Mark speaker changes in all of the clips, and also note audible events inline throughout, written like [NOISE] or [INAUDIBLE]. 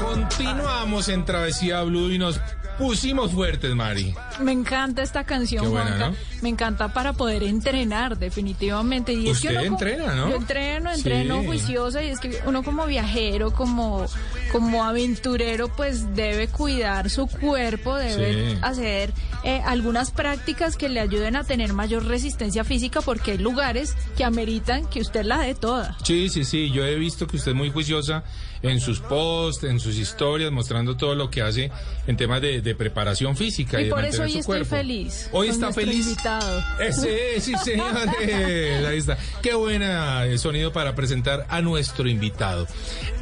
Speaker 1: Continuamos en Travesía Blue y nos pusimos fuertes, Mari.
Speaker 2: Me encanta esta canción,
Speaker 1: buena,
Speaker 2: Juanca.
Speaker 1: ¿no?
Speaker 2: Me encanta para poder entrenar, definitivamente. Y es que
Speaker 1: Usted
Speaker 2: uno co-
Speaker 1: entrena, ¿no?
Speaker 2: Yo entreno, entreno
Speaker 1: Sí.
Speaker 2: juiciosa y es que uno como viajero, como, como aventurero, pues debe cuidar su cuerpo, debe
Speaker 1: Sí.
Speaker 2: hacer eh, algunas prácticas que le ayuden a tener mayor resistencia física porque hay lugares que ameritan que usted la dé toda.
Speaker 1: Sí, sí, sí. Yo he visto que usted es muy juiciosa en sus posts, en sus historias, mostrando todo lo que hace en temas de, de preparación física y,
Speaker 2: Y por eso hoy estoy
Speaker 1: cuerpo.
Speaker 2: feliz.
Speaker 1: Hoy está feliz.
Speaker 2: invitado.
Speaker 1: Ese, sí, señores. Ahí está. Qué buena eh, sonido para presentar a nuestro invitado.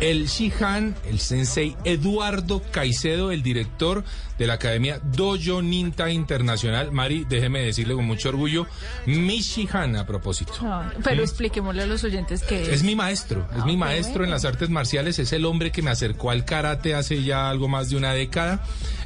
Speaker 1: El Shihan, el sensei Eduardo Caicedo, el director de la Academia Dojo Ninta Internacional. Mari, déjeme decirle con mucho orgullo, mi Shihan a propósito.
Speaker 2: No, pero expliquémosle a los oyentes que
Speaker 1: ¿Mm? Es mi maestro, es
Speaker 2: Ah,
Speaker 1: mi maestro en las artes marciales, es el hombre que me acercó al karate hace ya algo más de una década,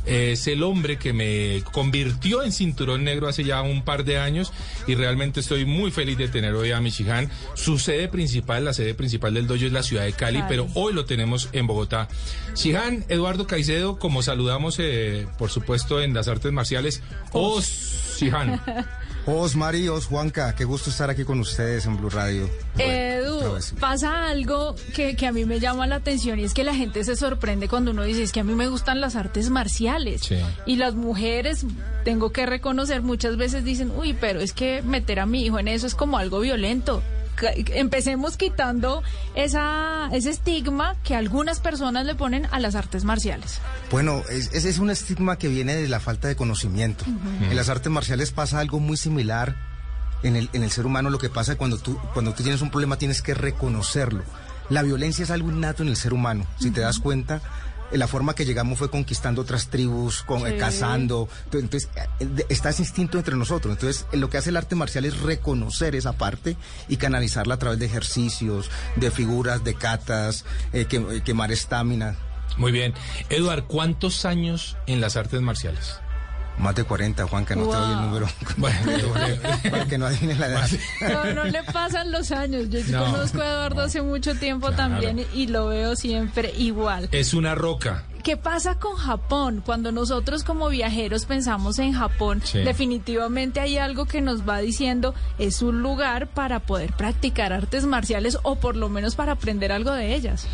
Speaker 1: es el hombre que me convirtió en cinturón negro hace ya un par de años y realmente estoy muy feliz de tener hoy a Michigan. Su sede principal, la sede principal del dojo es la ciudad de Cali,
Speaker 2: Cali.
Speaker 1: pero hoy lo tenemos en Bogotá. Shihan, Eduardo Caicedo, como saludamos eh, por supuesto en las artes marciales, Os Shihan. [LAUGHS]
Speaker 3: Os Mari, Os Juanca, qué gusto estar aquí con ustedes en Blue Radio.
Speaker 2: Edu,
Speaker 3: Bueno, sí.
Speaker 2: pasa algo que, que a mí me llama la atención y es que la gente se sorprende cuando uno dice, es que a mí me gustan las artes marciales.
Speaker 1: Sí.
Speaker 2: Y las mujeres, tengo que reconocer, muchas veces dicen, uy, pero es que meter a mi hijo en eso es como algo violento. Empecemos quitando esa, ese estigma que algunas personas le ponen a las artes marciales.
Speaker 3: Bueno, es- ese es un estigma que viene de la falta de conocimiento. En las artes marciales pasa algo muy similar en el, en el ser humano. Lo que pasa cuando tú, cuando tú tienes un problema tienes que reconocerlo. La violencia es algo innato en el ser humano. Si te das cuenta, la forma que llegamos fue conquistando otras tribus, con, eh, cazando. Entonces, eh, está ese instinto entre nosotros. Entonces, eh, lo que hace el arte marcial es reconocer esa parte y canalizarla a través de ejercicios, de figuras, de catas, eh, que- eh, quemar estamina.
Speaker 1: Muy bien. Eduard, ¿cuántos años en las artes marciales?
Speaker 3: Más de 40, Juan, que no te doy el número. [LAUGHS]
Speaker 1: Bueno, [LAUGHS]
Speaker 3: para que no adivines la edad.
Speaker 2: No, no le pasan los años. Yo
Speaker 1: No.
Speaker 2: conozco a Eduardo hace mucho tiempo
Speaker 1: Claro.
Speaker 2: también y lo veo siempre igual.
Speaker 1: es una roca.
Speaker 2: ¿Qué pasa con Japón? Cuando nosotros como viajeros pensamos en Japón,
Speaker 1: Sí.
Speaker 2: definitivamente hay algo que nos va diciendo es un lugar para poder practicar artes marciales o por lo menos para aprender algo de ellas.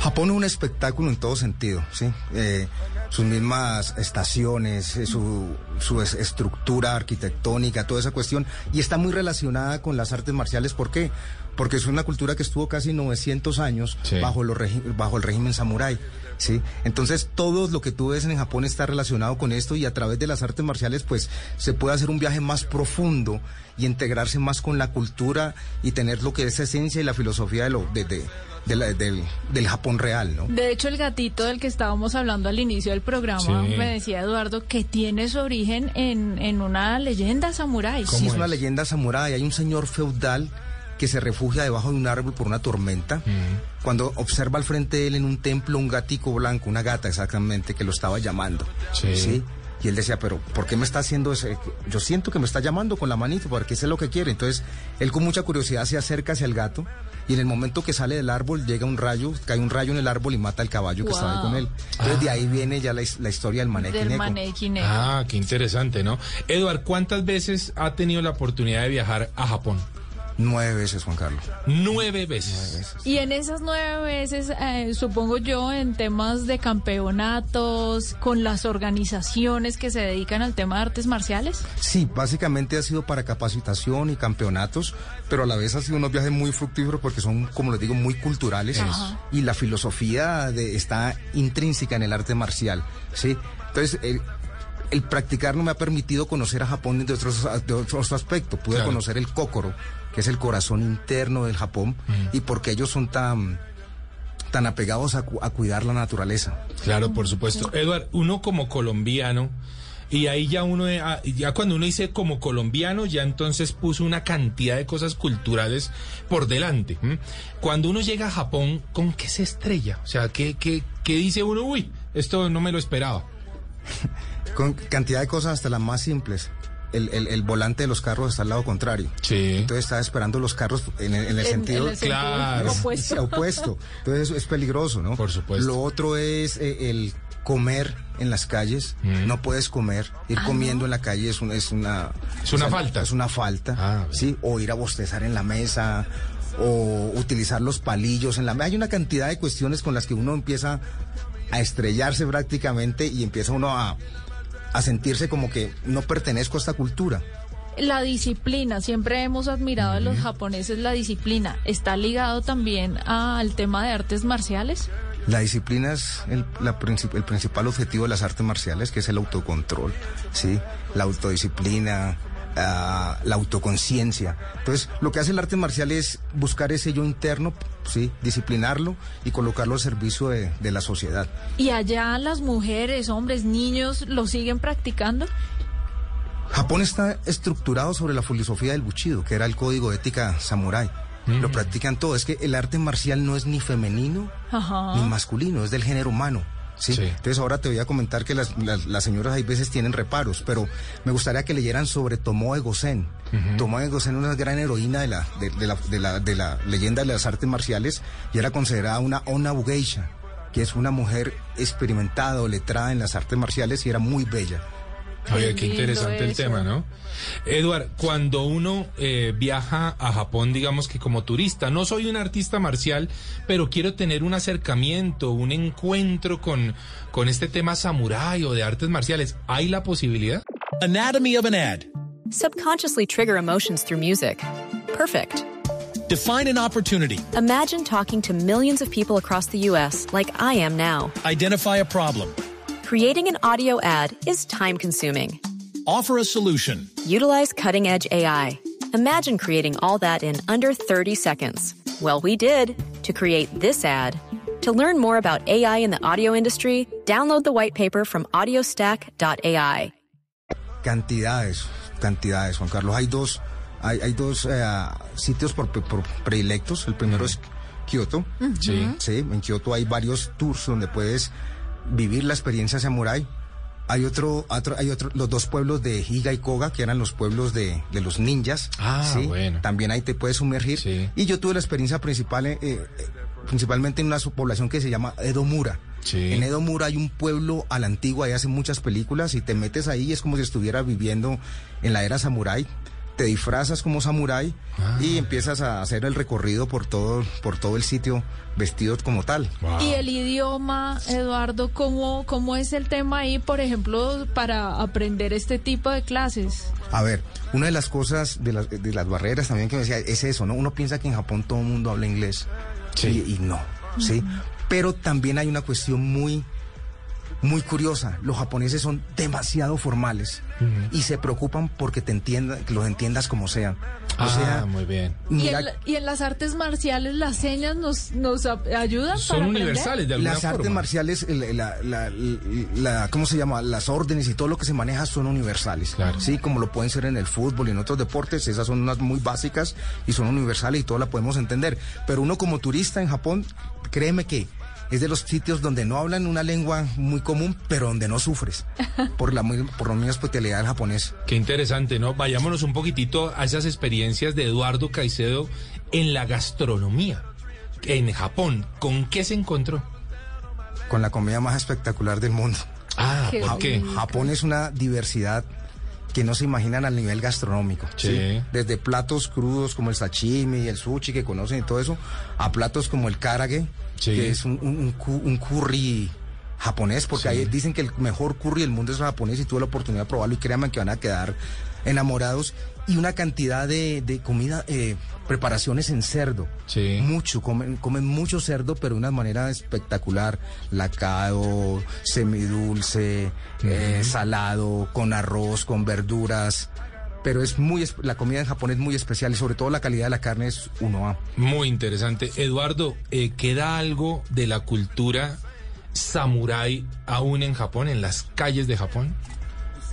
Speaker 3: Japón es un espectáculo en todo sentido, ¿sí? Eh, sus mismas estaciones, eh, su, su es- estructura arquitectónica, toda esa cuestión, y está muy relacionada con las artes marciales. ¿Por qué? Porque es una cultura que estuvo casi 900 años
Speaker 1: Sí.
Speaker 3: bajo, los bajo el régimen samurái, ¿sí? Entonces, todo lo que tú ves en Japón está relacionado con esto y a través de las artes marciales, pues, se puede hacer un viaje más profundo y integrarse más con la cultura y tener lo que es esencia y la filosofía de lo, de, de- de la- del, del Japón real, ¿no?
Speaker 2: De hecho, el gatito del que estábamos hablando al inicio del programa,
Speaker 1: Sí.
Speaker 2: me decía Eduardo, que tiene su origen en, en una leyenda samurái.
Speaker 3: Sí, es una
Speaker 1: es?
Speaker 3: leyenda samurái. Hay un señor feudal que se refugia debajo de un árbol por una tormenta. Cuando observa al frente de él en un templo un gatico blanco, una gata exactamente, que lo estaba llamando.
Speaker 1: Sí.
Speaker 3: Y él decía, pero ¿por qué me está haciendo eso? Yo siento que me está llamando con la manito, porque sé lo que quiere. Entonces, él con mucha curiosidad se acerca hacia el gato y en el momento que sale del árbol llega un rayo, cae un rayo en el árbol y mata al caballo que estaba ahí con él. Entonces, de ahí viene ya la, his- la historia del
Speaker 2: manequineko.
Speaker 1: Ah, qué interesante, ¿no? Eduard, ¿cuántas veces ha tenido la oportunidad de viajar a Japón?
Speaker 3: Nueve veces, Juan Carlos.
Speaker 1: Nueve veces.
Speaker 2: Y en esas nueve veces, eh, supongo yo, en temas de campeonatos, con las organizaciones que se dedican al tema de artes marciales.
Speaker 3: Sí, básicamente ha sido para capacitación y campeonatos, pero a la vez ha sido unos viajes muy fructíferos porque son, como les digo, muy culturales
Speaker 2: Ajá.
Speaker 3: y la filosofía de- está intrínseca en el arte marcial, ¿sí? Entonces, el, el practicarlo me ha permitido conocer a Japón de otros, de otros aspectos. Pude
Speaker 1: Claro.
Speaker 3: conocer el Kokoro, que es el corazón interno del Japón, y porque ellos son tan tan apegados a, cu- a cuidar la naturaleza.
Speaker 1: Claro, por supuesto. Eduard, uno como colombiano, y ahí ya uno, eh, ah, ya cuando uno dice como colombiano, ya entonces puso una cantidad de cosas culturales por delante. Cuando uno llega a Japón, ¿con qué se estrella? O sea, ¿qué, qué, qué dice uno? Uy, esto no me lo esperaba. [LAUGHS]
Speaker 3: Con cantidad de cosas hasta las más simples. El, el- el volante de los carros está al lado contrario.
Speaker 1: Sí.
Speaker 3: Entonces estaba esperando los carros en el, en el
Speaker 2: En-
Speaker 3: sentido
Speaker 2: en el sentido
Speaker 1: Claro.
Speaker 2: opuesto. [LAUGHS]
Speaker 3: Opuesto. Entonces eso es peligroso, ¿no?
Speaker 1: Por supuesto.
Speaker 3: Lo otro es eh, el comer en las calles.
Speaker 1: Mm.
Speaker 3: No puedes comer. Ir comiendo en la calle es, un- es una...
Speaker 1: Es una falta.
Speaker 3: Es una falta.
Speaker 1: Ah,
Speaker 3: sí. O ir a bostezar en la mesa. O utilizar los palillos en la mesa. Hay una cantidad de cuestiones con las que uno empieza a estrellarse prácticamente y empieza uno a, a sentirse como que no pertenezco a esta cultura.
Speaker 2: La disciplina, siempre hemos admirado a los japoneses la disciplina. ¿Está ligado también al tema de artes marciales?
Speaker 3: La disciplina es el, la el principal objetivo de las artes marciales, que es el autocontrol, ¿sí? La autodisciplina, ah, la autoconciencia. Entonces, lo que hace el arte marcial es buscar ese yo interno, ¿sí? Disciplinarlo y colocarlo al servicio de, de la sociedad.
Speaker 2: ¿Y allá las mujeres, hombres, niños lo siguen practicando?
Speaker 3: Japón está estructurado sobre la filosofía del Bushido, que era el código de ética samurái. Lo practican todo. Es que el arte marcial no es ni femenino
Speaker 2: Ajá.
Speaker 3: ni masculino, es del género humano. ¿Sí?
Speaker 1: Sí.
Speaker 3: Entonces ahora te voy a comentar que las, las, las señoras hay veces tienen reparos, pero me gustaría que leyeran sobre Tomoe Gosen. Tomoe Gosen es una gran heroína de la, de, de la, de, la, de la leyenda de las artes marciales y era considerada una Onabu Geisha, que es una mujer experimentada o letrada en las artes marciales y era muy bella.
Speaker 1: Oye,
Speaker 2: Qué
Speaker 1: interesante el tema, ¿no? Eduard, cuando uno eh, viaja a Japón, digamos que como turista, no soy un artista marcial, pero quiero tener un acercamiento, un encuentro con, con este tema samurái o de artes marciales, ¿hay la posibilidad?
Speaker 4: Anatomy of an ad.
Speaker 5: Subconsciously trigger emotions through music. Perfect.
Speaker 4: Define an opportunity.
Speaker 5: Imagine talking to millions of people across the U.S. like I am now.
Speaker 4: Identify a problem.
Speaker 5: Creating an audio ad is time consuming.
Speaker 4: Offer a solution.
Speaker 5: Utilize cutting edge AI. Imagine creating all that in under 30 seconds. Well, we did to create this ad. To learn more about AI in the audio industry, download the white paper from audiostack.ai.
Speaker 3: Cantidades, cantidades, Juan Carlos. Hay dos, hay, hay dos eh, sitios por, por predilectos. El primero es Kioto.
Speaker 1: Sí.
Speaker 3: Sí, en Kioto hay varios tours donde puedes vivir la experiencia samurai. Hay otro, otro, hay otro, los dos pueblos de Higa y Koga, que eran los pueblos de, de los ninjas.
Speaker 1: Ah,
Speaker 3: ¿sí?
Speaker 1: bueno.
Speaker 3: También ahí te puedes sumergir.
Speaker 1: Sí.
Speaker 3: Y yo tuve la experiencia principal, eh, eh, principalmente en una subpoblación que se llama Edomura.
Speaker 1: Sí.
Speaker 3: En Edomura hay un pueblo a la antigua, ahí hacen muchas películas y te metes ahí y es como si estuvieras viviendo en la era samurái. Te disfrazas como samurái
Speaker 1: Ah.
Speaker 3: y empiezas a hacer el recorrido por todo, por todo el sitio vestido como tal.
Speaker 1: Wow.
Speaker 2: Y el idioma, Eduardo, ¿cómo, ¿cómo es el tema ahí, por ejemplo, para aprender este tipo de clases?
Speaker 3: A ver, una de las cosas, de las, de las barreras también que me decía, es eso, ¿no? Uno piensa que en Japón todo el mundo habla inglés.
Speaker 1: Sí.
Speaker 3: Y, y no, ¿sí? Pero también hay una cuestión muy, muy curiosa. Los japoneses son demasiado formales y se preocupan porque te entiendan, que los entiendas como sean. O
Speaker 1: Ah,
Speaker 3: sea,
Speaker 1: muy bien.
Speaker 2: Y en, la- y en las artes marciales las señas nos, nos ayudan
Speaker 1: Son
Speaker 2: para aprender?
Speaker 1: universales de alguna
Speaker 3: las artes marciales, la, la- la- ¿cómo se llama? Las órdenes y todo lo que se maneja son universales.
Speaker 1: Claro.
Speaker 3: Sí, como lo pueden ser en el fútbol y en otros deportes, esas son unas muy básicas y son universales y todo la podemos entender. Pero uno como turista en Japón, créeme que es de los sitios donde no hablan una lengua muy común, pero donde no sufres [LAUGHS] por la muy, por la misma hospitalidad del japonés.
Speaker 1: Qué interesante, ¿no? Vayámonos un poquitito a esas experiencias de Eduardo Caicedo en la gastronomía. En Japón, ¿con qué se encontró?
Speaker 3: Con la comida más espectacular del mundo.
Speaker 1: Ah,
Speaker 2: Qué
Speaker 1: ¿por qué?
Speaker 3: Japón es una diversidad que no se imaginan al nivel gastronómico.
Speaker 1: Sí.
Speaker 3: Desde platos crudos como el sashimi y el sushi que conocen y todo eso, a platos como el karage,
Speaker 1: Sí.
Speaker 3: que es un, un- un cu- un curry japonés, porque ahí dicen que el mejor curry del mundo es japonés y tuve la oportunidad de probarlo y créanme que van a quedar enamorados. Y una cantidad de, de comida, eh, preparaciones en cerdo.
Speaker 1: Sí.
Speaker 3: Mucho, comen, comen mucho cerdo, pero de una manera espectacular. Lacado, semidulce, eh, salado, con arroz, con verduras. pero es muy la comida en Japón es muy especial y sobre todo la calidad de la carne es 1A.
Speaker 1: Muy interesante. Eduardo, eh, ¿queda algo de la cultura samurái aún en Japón, en las calles de Japón?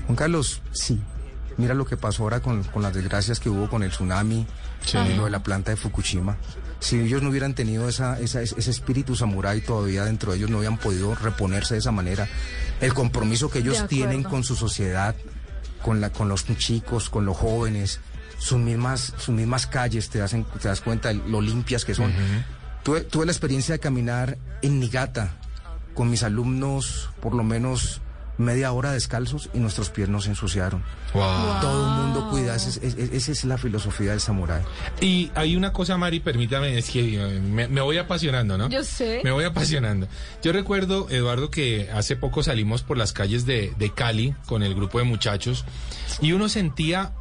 Speaker 3: Juan Carlos, sí. Mira lo que pasó ahora con, con las desgracias que hubo con el tsunami,
Speaker 1: Sí.
Speaker 3: lo de la planta de Fukushima. Si ellos no hubieran tenido esa, esa- ese espíritu samurái todavía dentro de ellos, no habían podido reponerse de esa manera. El compromiso que ellos tienen con su sociedad, con, la, con los chicos, con los jóvenes, sus mismas, sus mismas calles, te das, en- te das cuenta de lo limpias que son. tuve, tuve la experiencia de caminar en Niigata con mis alumnos por lo menos media hora descalzos y nuestros pies no se ensuciaron.
Speaker 1: Wow.
Speaker 3: Todo el mundo cuida, esa es, es- esa es la filosofía del samurái.
Speaker 1: Y hay una cosa, Mari, permítame, es que eh, me, me voy apasionando, ¿no?
Speaker 2: Yo sé.
Speaker 1: Me voy apasionando. Yo recuerdo, Eduardo, que hace poco salimos por las calles de, de Cali con el grupo de muchachos y uno sentía,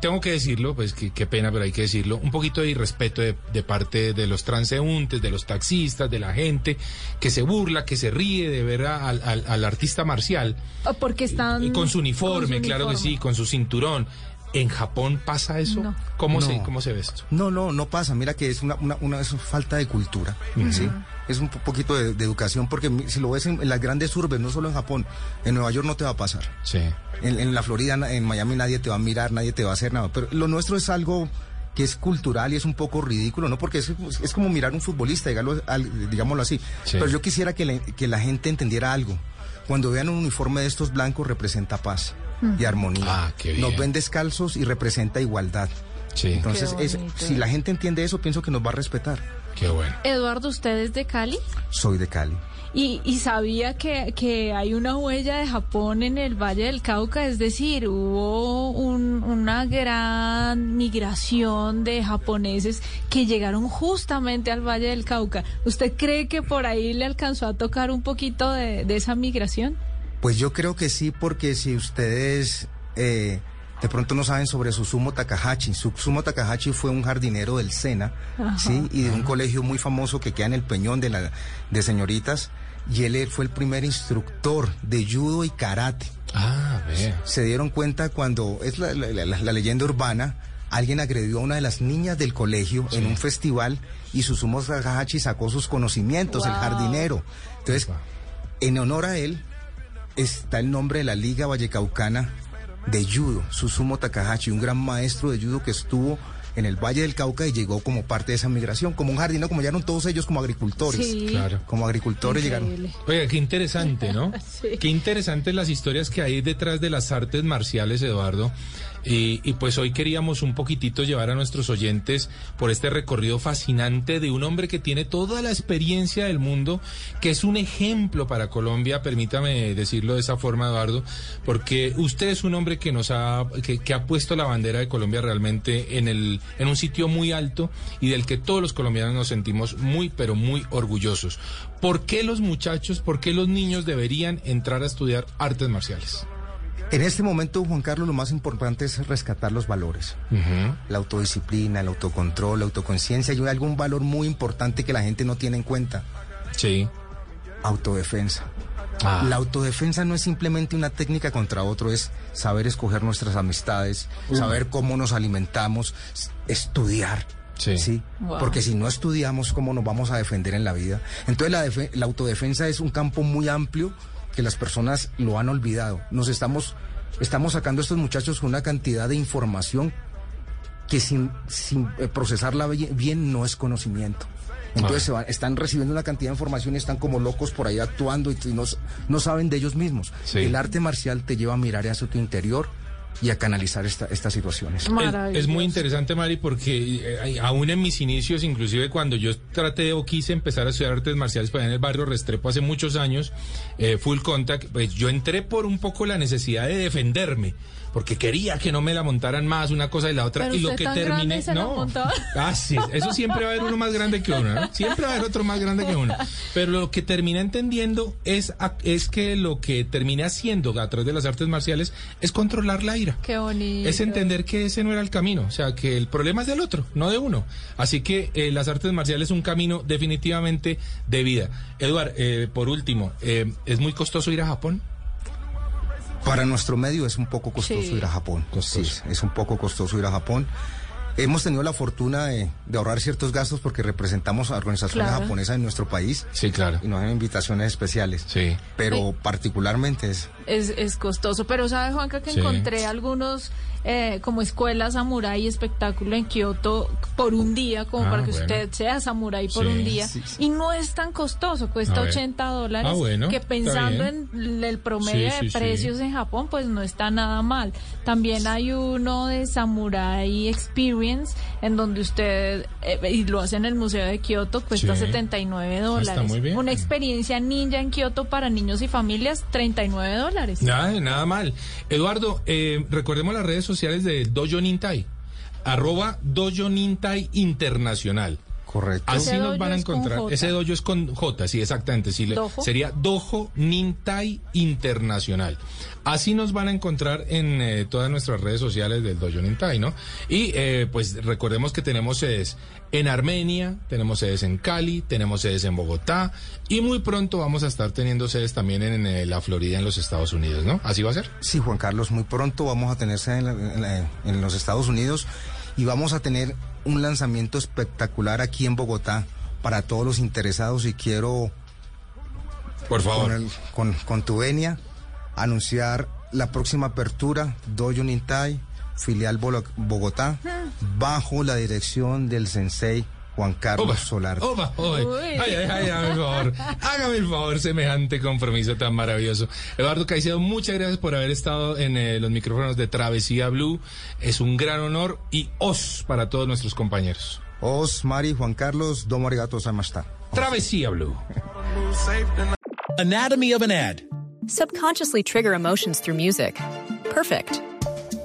Speaker 1: tengo que decirlo, pues que- qué pena, pero hay que decirlo, un poquito de irrespeto de, de parte de los transeúntes, de los taxistas, de la gente que se burla, que se ríe de ver a- al, al- al artista marcial
Speaker 2: Ah, Porque están...
Speaker 1: con su uniforme,
Speaker 2: con su
Speaker 1: claro que sí, con su cinturón. ¿En Japón pasa eso?
Speaker 2: No.
Speaker 1: ¿Cómo, Se,
Speaker 3: No.
Speaker 1: ¿Cómo se ve esto?
Speaker 3: No, no, no pasa. Mira que es una, una, una- es falta de cultura, ¿sí? Es un po- poquito de, de educación porque si lo ves en, en las grandes urbes, no solo en Japón, en Nueva York no te va a pasar.
Speaker 1: Sí.
Speaker 3: En, en la Florida, en Miami nadie te va a mirar, nadie te va a hacer nada. Pero lo nuestro es algo que es cultural y es un poco ridículo, ¿no? Porque es, es como mirar un futbolista, digámoslo, al- digámoslo así.
Speaker 1: Sí.
Speaker 3: Pero yo quisiera que la, que la gente entendiera algo. Cuando vean un uniforme de estos blancos representa paz y armonía.
Speaker 1: Ah, qué bien.
Speaker 3: Nos ven descalzos y representa igualdad.
Speaker 1: Sí.
Speaker 3: Entonces, es- si la gente entiende eso, pienso que nos va a respetar.
Speaker 1: Qué bueno.
Speaker 2: Eduardo, ¿usted es de Cali?
Speaker 3: Soy de Cali.
Speaker 2: Y, y sabía que, que hay una huella de Japón en el Valle del Cauca, es decir, hubo un- una gran migración de japoneses que llegaron justamente al Valle del Cauca. ¿Usted cree que por ahí le alcanzó a tocar un poquito de, de esa migración?
Speaker 3: Pues yo creo que sí, porque si ustedes eh, de pronto no saben sobre Susumu Takahashi, Susumu Takahashi fue un jardinero del Sena, ¿sí? Y de un colegio muy famoso que queda en el Peñón de, la, de señoritas, y él fue el primer instructor de judo y karate.
Speaker 1: Ah, ve.
Speaker 3: Se dieron cuenta cuando, es la, la- la- la leyenda urbana, alguien agredió a una de las niñas del colegio en un festival y Susumu Takahashi sacó sus conocimientos, el jardinero. Entonces, en honor a él, está el nombre de la Liga Vallecaucana de Judo, Susumu Takahashi, un gran maestro de judo que estuvo en el Valle del Cauca y llegó como parte de esa migración, como un jardinero, como llegaron todos ellos como agricultores.
Speaker 2: Sí.
Speaker 1: Claro.
Speaker 3: Como agricultores
Speaker 2: Increíble.
Speaker 3: llegaron.
Speaker 1: Oiga, qué interesante, ¿no? [LAUGHS]
Speaker 2: Sí.
Speaker 1: Qué interesantes las historias que hay detrás de las artes marciales, Eduardo. Y, y pues hoy queríamos un poquitito llevar a nuestros oyentes por este recorrido fascinante de un hombre que tiene toda la experiencia del mundo, que es un ejemplo para Colombia, permítame decirlo de esa forma, Eduardo, porque usted es un hombre que nos ha, que, que ha puesto la bandera de Colombia realmente en el, en un sitio muy alto y del que todos los colombianos nos sentimos muy, pero muy orgullosos. ¿Por qué los muchachos, por qué los niños deberían entrar a estudiar artes marciales?
Speaker 3: En este momento, Juan Carlos, lo más importante es rescatar los valores. La autodisciplina, el autocontrol, la autoconciencia y hay algún valor muy importante que la gente no tiene en cuenta.
Speaker 1: Sí.
Speaker 3: Autodefensa.
Speaker 1: Ah.
Speaker 3: La autodefensa no es simplemente una técnica contra otro, es saber escoger nuestras amistades, saber cómo nos alimentamos, estudiar.
Speaker 1: Sí.
Speaker 2: Wow.
Speaker 3: Porque si no estudiamos, ¿cómo nos vamos a defender en la vida? Entonces la, la autodefensa es un campo muy amplio que las personas lo han olvidado. Nos estamos, estamos sacando a estos muchachos una cantidad de información que sin, sin eh, procesarla bien, no es conocimiento. Entonces se van- están recibiendo una cantidad de información y están como locos por ahí actuando y, no, no saben de ellos mismos.
Speaker 1: Sí.
Speaker 3: El arte marcial te lleva a mirar hacia tu interior y a canalizar esta- estas situaciones.
Speaker 1: Es, muy interesante, Mari, porque eh, aún en mis inicios, inclusive cuando yo traté o quise empezar a estudiar artes marciales para en el barrio Restrepo hace muchos años, eh, Full Contact, pues yo entré por un poco la necesidad de defenderme. Porque quería que no me la montaran más una cosa y la otra.
Speaker 2: Pero
Speaker 1: y lo que
Speaker 2: tan
Speaker 1: terminé.
Speaker 2: se
Speaker 1: no. [LAUGHS] Ah, sí. Eso siempre va a haber uno más grande que uno, ¿no? Siempre va a haber otro más grande que uno. Pero lo que terminé entendiendo es, es que lo que terminé haciendo a través de las artes marciales es controlar la ira
Speaker 2: Qué bonito.
Speaker 1: es entender que ese no era el camino, o sea, que el problema es del otro, no de uno. Así que eh, las artes marciales es un camino definitivamente de vida. Eduard, eh, por último, eh, ¿es muy costoso ir a Japón?
Speaker 3: Para nuestro medio es un poco costoso
Speaker 2: Sí.
Speaker 3: ir a Japón.
Speaker 1: Costoso.
Speaker 3: Sí, es un poco costoso ir a Japón. Hemos tenido la fortuna de, de ahorrar ciertos gastos porque representamos a organizaciones
Speaker 2: Claro.
Speaker 3: japonesas en nuestro país
Speaker 1: Sí, claro.
Speaker 3: y nos dan invitaciones especiales.
Speaker 1: Sí.
Speaker 3: Pero
Speaker 2: Sí.
Speaker 3: particularmente es
Speaker 2: Es, es costoso, pero sabe Juanca que
Speaker 1: Sí.
Speaker 2: encontré algunos eh, como escuela samurái espectáculo en Kioto por un día, como
Speaker 1: Ah,
Speaker 2: para que
Speaker 1: bueno.
Speaker 2: usted sea samurái por
Speaker 1: Sí,
Speaker 2: un día.
Speaker 3: sí, sí.
Speaker 2: Y no es tan costoso, cuesta
Speaker 1: ver.
Speaker 2: 80 dólares,
Speaker 1: Ah, bueno,
Speaker 2: que pensando en el promedio
Speaker 1: Sí,
Speaker 2: de
Speaker 1: sí, sí.
Speaker 2: precios en Japón, pues no está nada mal. También hay uno de Samurai Experience, en donde usted, eh, y lo hace en el Museo de Kioto, cuesta
Speaker 1: Sí.
Speaker 2: 79
Speaker 1: Ah,
Speaker 2: dólares.
Speaker 1: está muy bien.
Speaker 2: Una experiencia ninja en Kioto para niños y familias, 39 dólares.
Speaker 1: Nada, nada mal. Eduardo, eh, recordemos las redes sociales de Dojo Nintai. Arroba Dojo Nintai Internacional.
Speaker 3: Correcto.
Speaker 1: Así
Speaker 2: Ese
Speaker 1: nos van a encontrar. Ese dojo es con J, sí, exactamente. Sí, le-
Speaker 2: ¿Dojo?
Speaker 1: sería Dojo Nintai Internacional. Así nos van a encontrar en eh, todas nuestras redes sociales del Dojo Nintai, ¿no? Y eh, pues recordemos que tenemos sedes en Armenia, tenemos sedes en Cali, tenemos sedes en Bogotá y muy pronto vamos a estar teniendo sedes también en, eh, la Florida, en los Estados Unidos, ¿no? Así va a ser.
Speaker 3: Sí, Juan Carlos, muy pronto vamos a tener sede en, en los Estados Unidos y vamos a tener un lanzamiento espectacular aquí en Bogotá para todos los interesados y quiero
Speaker 1: Por favor.
Speaker 3: con, el- con, con tu venia anunciar la próxima apertura Dojo Nintai, filial Bogotá, bajo la dirección del sensei Juan Carlos
Speaker 1: Oba,
Speaker 3: Solar.
Speaker 1: oba.
Speaker 2: Uy.
Speaker 1: Ay, ay, ay, hágame el favor. Hágame el favor, semejante compromiso tan maravilloso. Eduardo Caicedo, muchas gracias por haber estado en eh, los micrófonos de Travesía Blue. Es un gran honor y os para todos nuestros compañeros.
Speaker 3: Os, Mari, Juan Carlos, domo arigato gozaimashita.
Speaker 1: Travesía Blue.
Speaker 4: Anatomy of an ad.
Speaker 5: Subconsciously trigger emotions through music. Perfect.